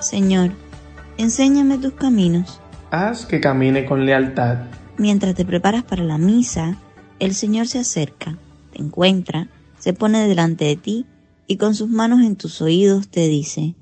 Señor, enséñame tus caminos. Haz que camine con lealtad. Mientras te preparas para la misa, el Señor se acerca, te encuentra, se pone delante de ti y con sus manos en tus oídos te dice,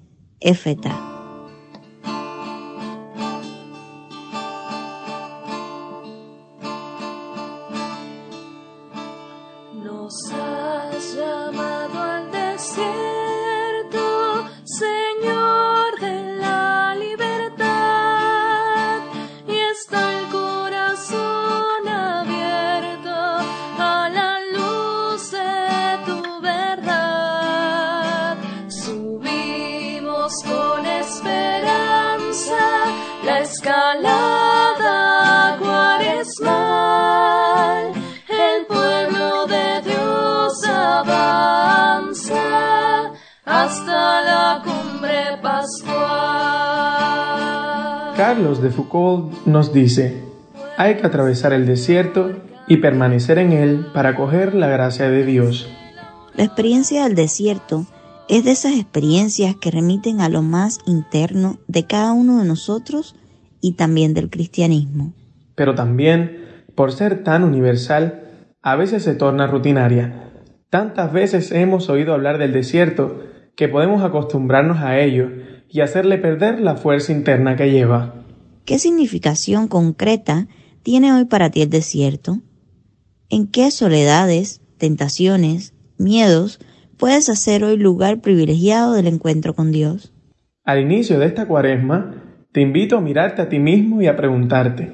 Efeta. Carlos de Foucault nos dice, hay que atravesar el desierto y permanecer en él para coger la gracia de Dios. La experiencia del desierto es de esas experiencias que remiten a lo más interno de cada uno de nosotros y también del cristianismo. Pero también, por ser tan universal, a veces se torna rutinaria. Tantas veces hemos oído hablar del desierto que podemos acostumbrarnos a ello y hacerle perder la fuerza interna que lleva. ¿Qué significación concreta tiene hoy para ti el desierto? ¿En qué soledades, tentaciones, miedos puedes hacer hoy lugar privilegiado del encuentro con Dios? Al inicio de esta cuaresma, te invito a mirarte a ti mismo y a preguntarte,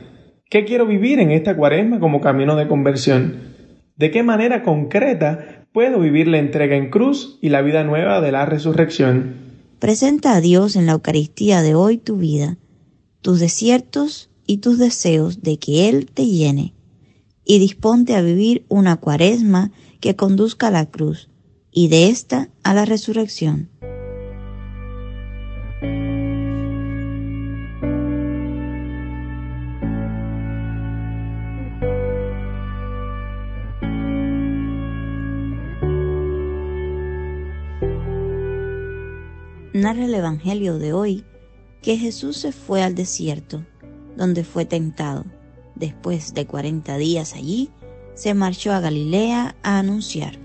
¿qué quiero vivir en esta cuaresma como camino de conversión? ¿De qué manera concreta puedo vivir la entrega en cruz y la vida nueva de la resurrección? Presenta a Dios en la Eucaristía de hoy tu vida, tus desiertos y tus deseos de que Él te llene, y disponte a vivir una cuaresma que conduzca a la cruz, y de ésta a la resurrección. narra el Evangelio de hoy que Jesús se fue al desierto, donde fue tentado. Después de cuarenta días allí, se marchó a Galilea a anunciar.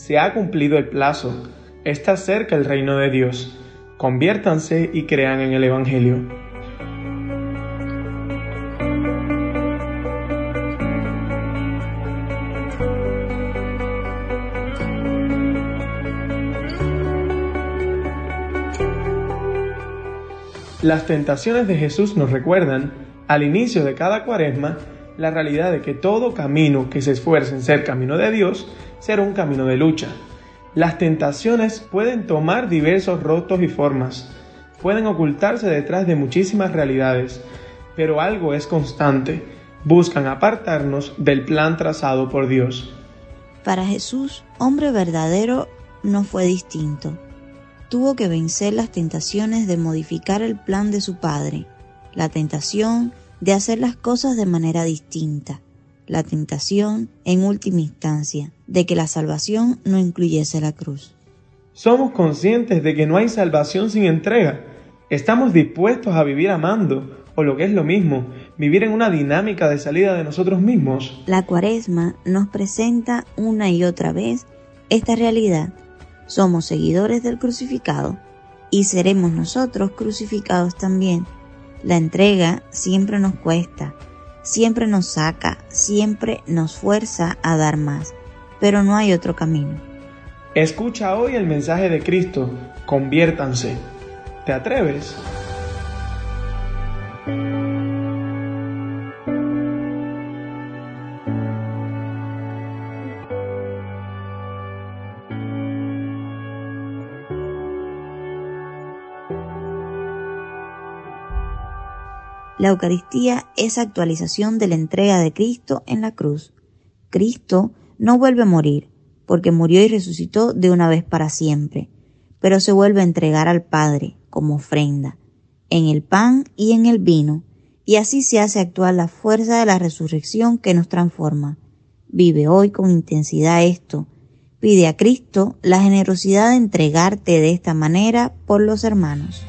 Se ha cumplido el plazo, está cerca el reino de Dios. Conviértanse y crean en el Evangelio. Las tentaciones de Jesús nos recuerdan, al inicio de cada cuaresma, la realidad de que todo camino que se esfuerce en ser camino de Dios será un camino de lucha. Las tentaciones pueden tomar diversos rostros y formas, pueden ocultarse detrás de muchísimas realidades, pero algo es constante, buscan apartarnos del plan trazado por Dios. Para Jesús, hombre verdadero, no fue distinto. Tuvo que vencer las tentaciones de modificar el plan de su padre, la tentación de hacer las cosas de manera distinta, la tentación, en última instancia, de que la salvación no incluyese la cruz. Somos conscientes de que no hay salvación sin entrega. Estamos dispuestos a vivir amando, o lo que es lo mismo, vivir en una dinámica de salida de nosotros mismos. La cuaresma nos presenta una y otra vez esta realidad somos seguidores del crucificado y seremos nosotros crucificados también. La entrega siempre nos cuesta, siempre nos saca, siempre nos fuerza a dar más, pero no hay otro camino. Escucha hoy el mensaje de Cristo, conviértanse. ¿Te atreves? La Eucaristía es actualización de la entrega de Cristo en la cruz. Cristo no vuelve a morir, porque murió y resucitó de una vez para siempre, pero se vuelve a entregar al Padre como ofrenda, en el pan y en el vino, y así se hace actuar la fuerza de la resurrección que nos transforma. Vive hoy con intensidad esto. Pide a Cristo la generosidad de entregarte de esta manera por los hermanos.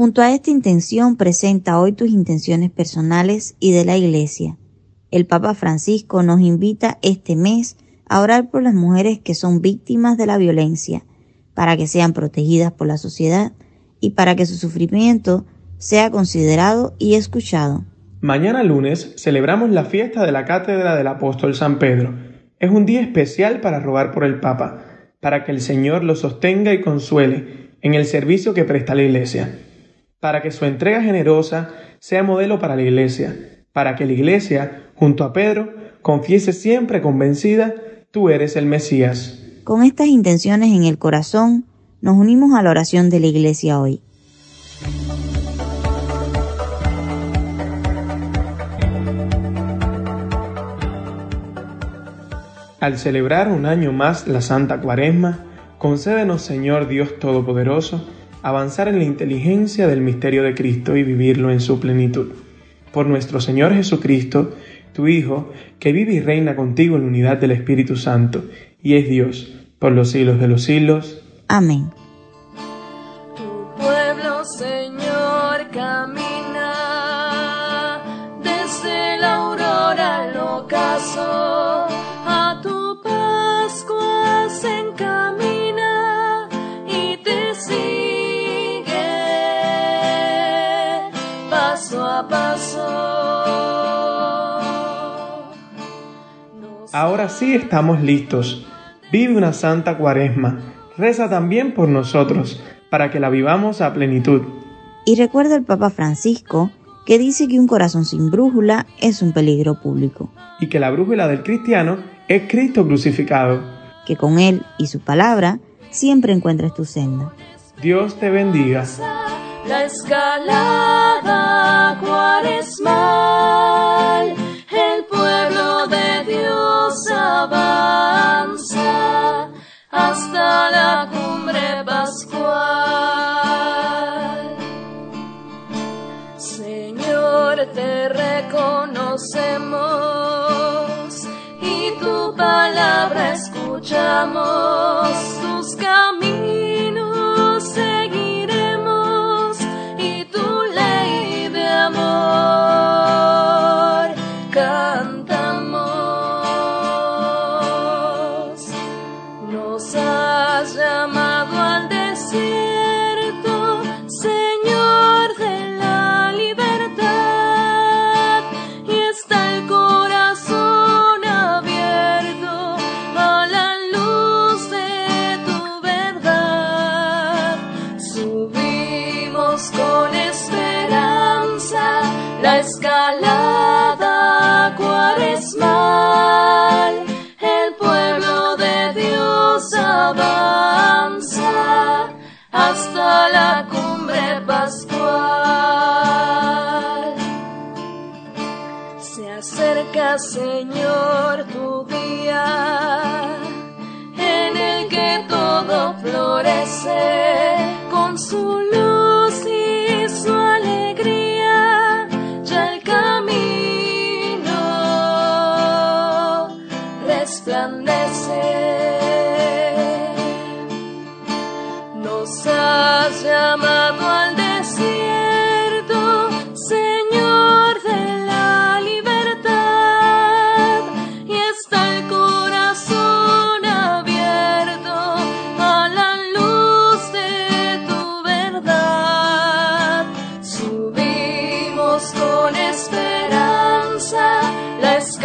Junto a esta intención presenta hoy tus intenciones personales y de la Iglesia. El Papa Francisco nos invita este mes a orar por las mujeres que son víctimas de la violencia, para que sean protegidas por la sociedad y para que su sufrimiento sea considerado y escuchado. Mañana lunes celebramos la fiesta de la Cátedra del Apóstol San Pedro. Es un día especial para rogar por el Papa, para que el Señor lo sostenga y consuele en el servicio que presta la Iglesia para que su entrega generosa sea modelo para la Iglesia, para que la Iglesia, junto a Pedro, confiese siempre convencida, tú eres el Mesías. Con estas intenciones en el corazón, nos unimos a la oración de la Iglesia hoy. Al celebrar un año más la Santa Cuaresma, concédenos Señor Dios Todopoderoso, avanzar en la inteligencia del misterio de Cristo y vivirlo en su plenitud. Por nuestro Señor Jesucristo, tu Hijo, que vive y reina contigo en la unidad del Espíritu Santo, y es Dios, por los siglos de los siglos. Amén. Ahora sí estamos listos. Vive una santa cuaresma. Reza también por nosotros, para que la vivamos a plenitud. Y recuerda el Papa Francisco que dice que un corazón sin brújula es un peligro público, Y que la brújula del cristiano es Cristo crucificado. que con él y su palabra siempre encuentres tu senda. Dios te bendiga. La escalada cuaresmal, hasta la cumbre pascual. Señor, te reconocemos y tu palabra escuchamos, Señor, tu día, en el que todo florece con su luz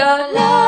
love.